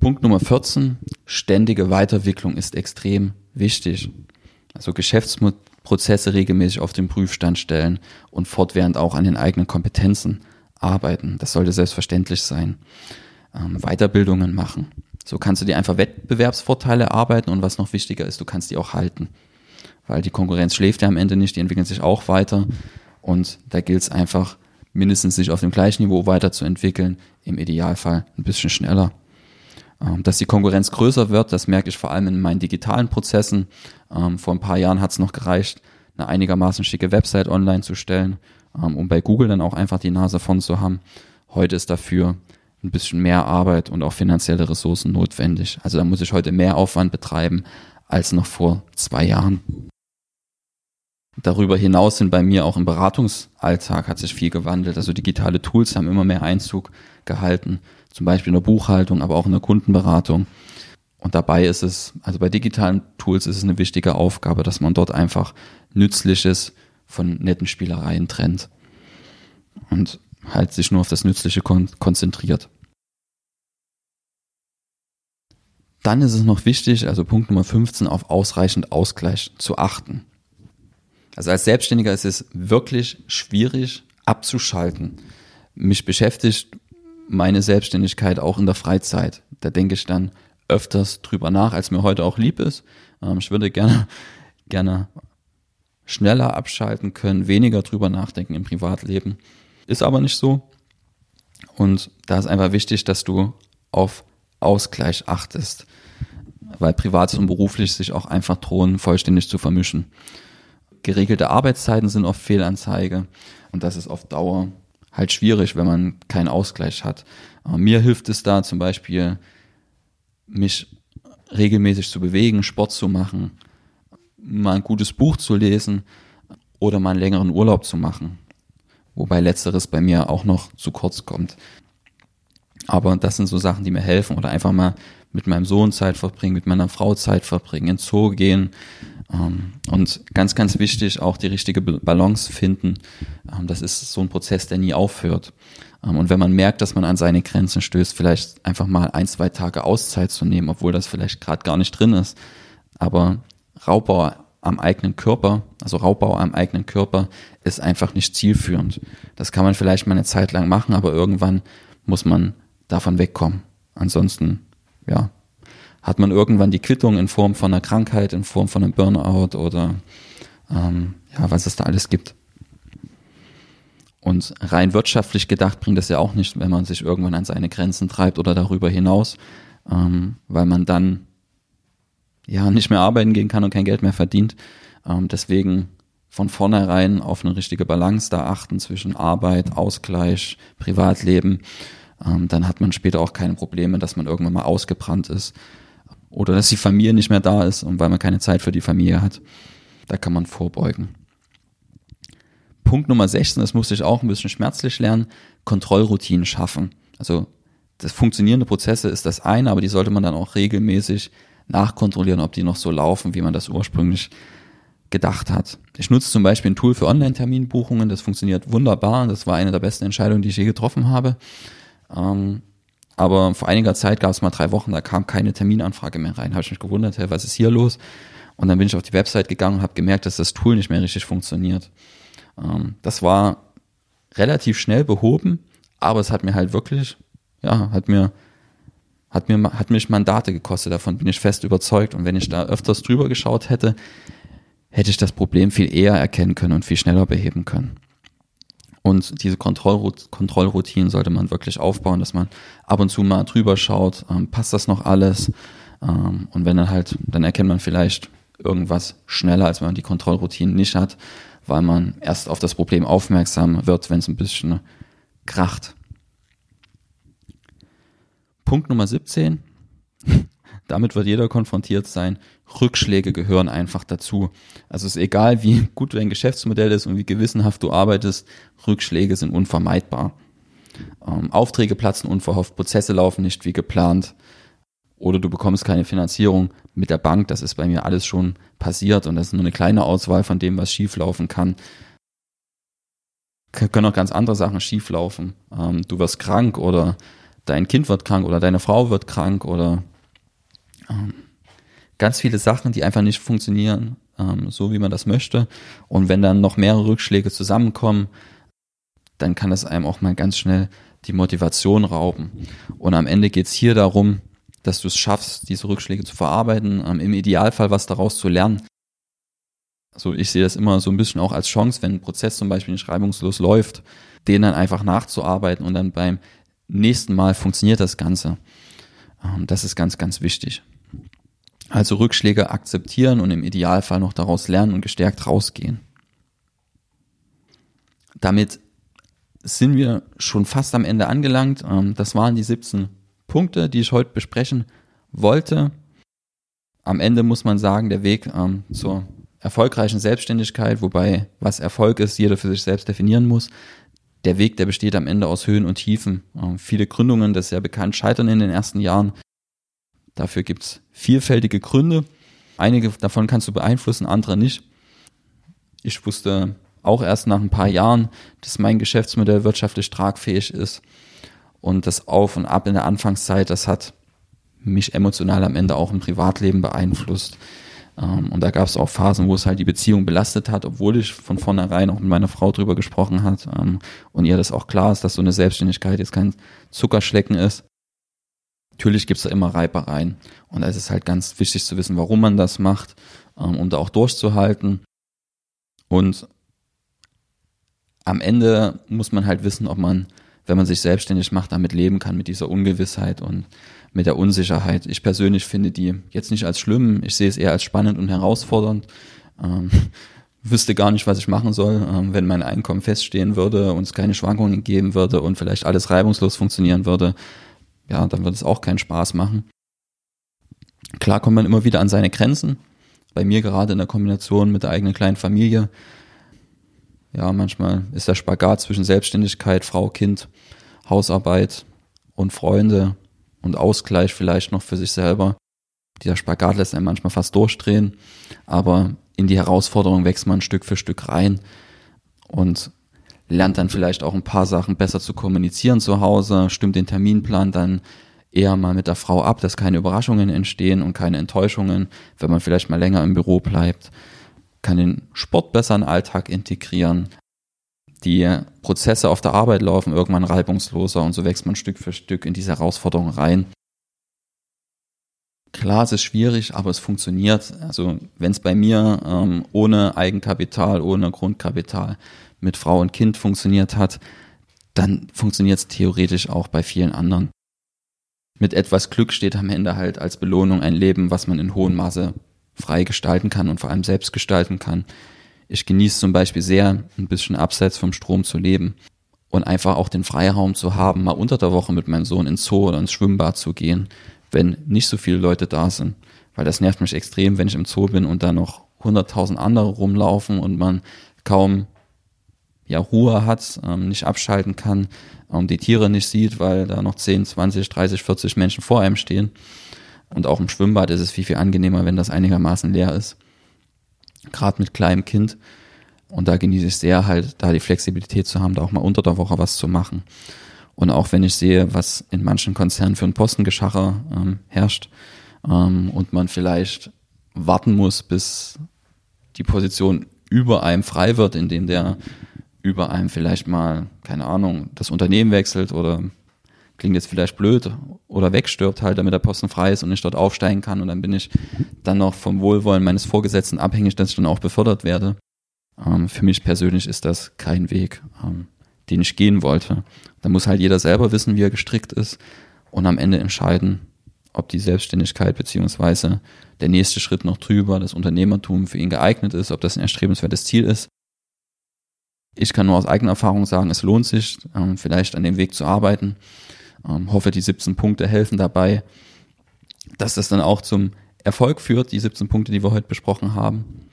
Punkt Nummer 14, ständige Weiterentwicklung ist extrem wichtig. Also Geschäftsprozesse regelmäßig auf den Prüfstand stellen und fortwährend auch an den eigenen Kompetenzen arbeiten. Das sollte selbstverständlich sein. Ähm, Weiterbildungen machen. So kannst du dir einfach Wettbewerbsvorteile erarbeiten und was noch wichtiger ist, du kannst die auch halten. Weil die Konkurrenz schläft ja am Ende nicht, die entwickeln sich auch weiter und da gilt es einfach, mindestens sich auf dem gleichen Niveau weiterzuentwickeln, im Idealfall ein bisschen schneller. Ähm, dass die Konkurrenz größer wird, das merke ich vor allem in meinen digitalen Prozessen. Ähm, vor ein paar Jahren hat es noch gereicht, eine einigermaßen schicke Website online zu stellen, ähm, um bei Google dann auch einfach die Nase von zu haben. Heute ist dafür ein bisschen mehr Arbeit und auch finanzielle Ressourcen notwendig. Also da muss ich heute mehr Aufwand betreiben als noch vor zwei Jahren. Darüber hinaus sind bei mir auch im Beratungsalltag hat sich viel gewandelt. Also digitale Tools haben immer mehr Einzug gehalten, zum Beispiel in der Buchhaltung, aber auch in der Kundenberatung. Und dabei ist es, also bei digitalen Tools ist es eine wichtige Aufgabe, dass man dort einfach Nützliches von netten Spielereien trennt und halt sich nur auf das Nützliche kon konzentriert. Dann ist es noch wichtig, also Punkt Nummer 15, auf ausreichend Ausgleich zu achten. Also als Selbstständiger ist es wirklich schwierig abzuschalten. Mich beschäftigt meine Selbstständigkeit auch in der Freizeit. Da denke ich dann öfters drüber nach, als mir heute auch lieb ist. Ähm, ich würde gerne, gerne schneller abschalten können, weniger drüber nachdenken im Privatleben. Ist aber nicht so. Und da ist einfach wichtig, dass du auf Ausgleich achtest, weil Privates und Beruflich sich auch einfach drohen, vollständig zu vermischen. Geregelte Arbeitszeiten sind oft Fehlanzeige und das ist auf Dauer halt schwierig, wenn man keinen Ausgleich hat. Aber mir hilft es da zum Beispiel, mich regelmäßig zu bewegen, Sport zu machen, mal ein gutes Buch zu lesen oder mal einen längeren Urlaub zu machen. Wobei letzteres bei mir auch noch zu kurz kommt. Aber das sind so Sachen, die mir helfen. Oder einfach mal mit meinem Sohn Zeit verbringen, mit meiner Frau Zeit verbringen, ins Zoo gehen. Ähm, und ganz, ganz wichtig, auch die richtige Balance finden. Ähm, das ist so ein Prozess, der nie aufhört. Ähm, und wenn man merkt, dass man an seine Grenzen stößt, vielleicht einfach mal ein, zwei Tage Auszeit zu nehmen, obwohl das vielleicht gerade gar nicht drin ist. Aber Raubbau am eigenen Körper, also Raubbau am eigenen Körper, ist einfach nicht zielführend. Das kann man vielleicht mal eine Zeit lang machen, aber irgendwann muss man davon wegkommen. Ansonsten, ja, hat man irgendwann die Quittung in Form von einer Krankheit, in Form von einem Burnout oder ähm, ja, was es da alles gibt. Und rein wirtschaftlich gedacht bringt es ja auch nicht, wenn man sich irgendwann an seine Grenzen treibt oder darüber hinaus, ähm, weil man dann ja nicht mehr arbeiten gehen kann und kein Geld mehr verdient. Ähm, deswegen von vornherein auf eine richtige Balance da achten zwischen Arbeit, Ausgleich, Privatleben. Ähm, dann hat man später auch keine Probleme, dass man irgendwann mal ausgebrannt ist oder dass die Familie nicht mehr da ist und weil man keine Zeit für die Familie hat. Da kann man vorbeugen. Punkt Nummer 16, das musste ich auch ein bisschen schmerzlich lernen, Kontrollroutinen schaffen. Also das funktionierende Prozesse ist das eine, aber die sollte man dann auch regelmäßig nachkontrollieren, ob die noch so laufen, wie man das ursprünglich gedacht hat. Ich nutze zum Beispiel ein Tool für Online-Terminbuchungen, das funktioniert wunderbar. Das war eine der besten Entscheidungen, die ich je getroffen habe. Ähm, aber vor einiger Zeit gab es mal drei Wochen, da kam keine Terminanfrage mehr rein. Habe ich mich gewundert, hey, was ist hier los? Und dann bin ich auf die Website gegangen und habe gemerkt, dass das Tool nicht mehr richtig funktioniert. Ähm, das war relativ schnell behoben, aber es hat mir halt wirklich, ja, hat mir hat mir, hat mich Mandate gekostet, davon bin ich fest überzeugt. Und wenn ich da öfters drüber geschaut hätte, hätte ich das Problem viel eher erkennen können und viel schneller beheben können. Und diese Kontrollroutinen sollte man wirklich aufbauen, dass man ab und zu mal drüber schaut, ähm, passt das noch alles? Ähm, und wenn dann halt, dann erkennt man vielleicht irgendwas schneller, als wenn man die Kontrollroutinen nicht hat, weil man erst auf das Problem aufmerksam wird, wenn es ein bisschen kracht. Punkt Nummer 17. Damit wird jeder konfrontiert sein. Rückschläge gehören einfach dazu. Also es ist egal, wie gut dein Geschäftsmodell ist und wie gewissenhaft du arbeitest, Rückschläge sind unvermeidbar. Ähm, Aufträge platzen unverhofft, Prozesse laufen nicht wie geplant oder du bekommst keine Finanzierung mit der Bank. Das ist bei mir alles schon passiert und das ist nur eine kleine Auswahl von dem, was schieflaufen kann. Können auch ganz andere Sachen schieflaufen. Ähm, du wirst krank oder dein Kind wird krank oder deine Frau wird krank oder ähm, ganz viele Sachen, die einfach nicht funktionieren, ähm, so wie man das möchte. Und wenn dann noch mehrere Rückschläge zusammenkommen, dann kann das einem auch mal ganz schnell die Motivation rauben. Und am Ende geht's hier darum, dass du es schaffst, diese Rückschläge zu verarbeiten, ähm, im Idealfall was daraus zu lernen. Also ich sehe das immer so ein bisschen auch als Chance, wenn ein Prozess zum Beispiel nicht reibungslos läuft, den dann einfach nachzuarbeiten und dann beim nächsten Mal funktioniert das Ganze. Ähm, das ist ganz, ganz wichtig. Also Rückschläge akzeptieren und im Idealfall noch daraus lernen und gestärkt rausgehen. Damit sind wir schon fast am Ende angelangt. Ähm, das waren die 17 Punkte, die ich heute besprechen wollte. Am Ende muss man sagen, der Weg ähm, zur erfolgreichen Selbstständigkeit, wobei was Erfolg ist, jeder für sich selbst definieren muss. Der Weg, der besteht am Ende aus Höhen und Tiefen. Ähm, viele Gründungen, das ist ja bekannt, scheitern in den ersten Jahren. Dafür gibt's vielfältige Gründe. Einige davon kannst du beeinflussen, andere nicht. Ich wusste auch erst nach ein paar Jahren, dass mein Geschäftsmodell wirtschaftlich tragfähig ist. Und das Auf und Ab in der Anfangszeit, das hat mich emotional am Ende auch im Privatleben beeinflusst. Ähm, und da gab es auch Phasen, wo es halt die Beziehung belastet hat, obwohl ich von vornherein auch mit meiner Frau drüber gesprochen hat ähm, und ihr das auch klar ist, dass so eine Selbstständigkeit jetzt kein Zuckerschlecken ist. Natürlich gibt es da immer Reibereien. Und da ist es halt ganz wichtig zu wissen, warum man das macht, ähm, um da auch durchzuhalten. Und am Ende muss man halt wissen, ob man, wenn man sich selbstständig macht, damit leben kann, mit dieser Ungewissheit und mit der Unsicherheit. Ich persönlich finde die jetzt nicht als schlimm, ich sehe es eher als spannend und herausfordernd. Ähm, wüsste gar nicht, was ich machen soll, ähm, wenn mein Einkommen feststehen würde und es keine Schwankungen geben würde und vielleicht alles reibungslos funktionieren würde ja, dann wird es auch keinen Spaß machen. Klar kommt man immer wieder an seine Grenzen. Bei mir gerade in der Kombination mit der eigenen kleinen Familie. Ja, manchmal ist der Spagat zwischen Selbstständigkeit, Frau, Kind, Hausarbeit und Freunde und Ausgleich vielleicht noch für sich selber. Dieser Spagat lässt einen manchmal fast durchdrehen, aber in die Herausforderung wächst man Stück für Stück rein und lernt dann vielleicht auch ein paar Sachen besser zu kommunizieren zu Hause, stimmt den Terminplan dann eher mal mit der Frau ab, dass keine Überraschungen entstehen und keine Enttäuschungen, wenn man vielleicht mal länger im Büro bleibt, kann den Sport besser in den Alltag integrieren. Die Prozesse auf der Arbeit laufen irgendwann reibungsloser und so wächst man Stück für Stück in diese Herausforderung rein. Klar, es ist schwierig, aber es funktioniert. Also wenn es bei mir ähm, ohne Eigenkapital, ohne Grundkapital mit Frau und Kind funktioniert hat, dann funktioniert es theoretisch auch bei vielen anderen. Mit etwas Glück steht am Ende halt als Belohnung ein Leben, was man in hohem Maße frei gestalten kann und vor allem selbst gestalten kann. Ich genieße zum Beispiel sehr, ein bisschen abseits vom Strom zu leben und einfach auch den Freiraum zu haben, mal unter der Woche mit meinem Sohn ins Zoo oder ins Schwimmbad zu gehen, wenn nicht so viele Leute da sind. Weil das nervt mich extrem, wenn ich im Zoo bin und da noch hunderttausend andere rumlaufen und man kaum ja, Ruhe hat, ähm, nicht abschalten kann, ähm, die Tiere nicht sieht, weil da noch 10, 20, 30, 40 Menschen vor einem stehen. Und auch im Schwimmbad ist es viel, viel angenehmer, wenn das einigermaßen leer ist. Gerade mit kleinem Kind. Und da genieße ich sehr halt, da die Flexibilität zu haben, da auch mal unter der Woche was zu machen. Und auch wenn ich sehe, was in manchen Konzernen für ein Postengeschacher ähm, herrscht ähm, und man vielleicht warten muss, bis die Position über einem frei wird, indem der über einem vielleicht mal, keine Ahnung, das Unternehmen wechselt oder klingt jetzt vielleicht blöd oder wegstirbt halt, damit der Posten frei ist und ich dort aufsteigen kann und dann bin ich dann noch vom Wohlwollen meines Vorgesetzten abhängig, dass ich dann auch befördert werde. Ähm, für mich persönlich ist das kein Weg. Ähm, den ich gehen wollte. Da muss halt jeder selber wissen, wie er gestrickt ist und am Ende entscheiden, ob die Selbstständigkeit beziehungsweise der nächste Schritt noch drüber, das Unternehmertum für ihn geeignet ist, ob das ein erstrebenswertes Ziel ist. Ich kann nur aus eigener Erfahrung sagen, es lohnt sich, ähm, vielleicht an dem Weg zu arbeiten. Ähm, hoffe, die 17 Punkte helfen dabei, dass das dann auch zum Erfolg führt, die 17 Punkte, die wir heute besprochen haben.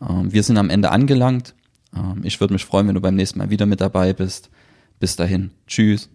Ähm, wir sind am Ende angelangt. Ähm, ich würde mich freuen, wenn du beim nächsten Mal wieder mit dabei bist. Bis dahin. Tschüss.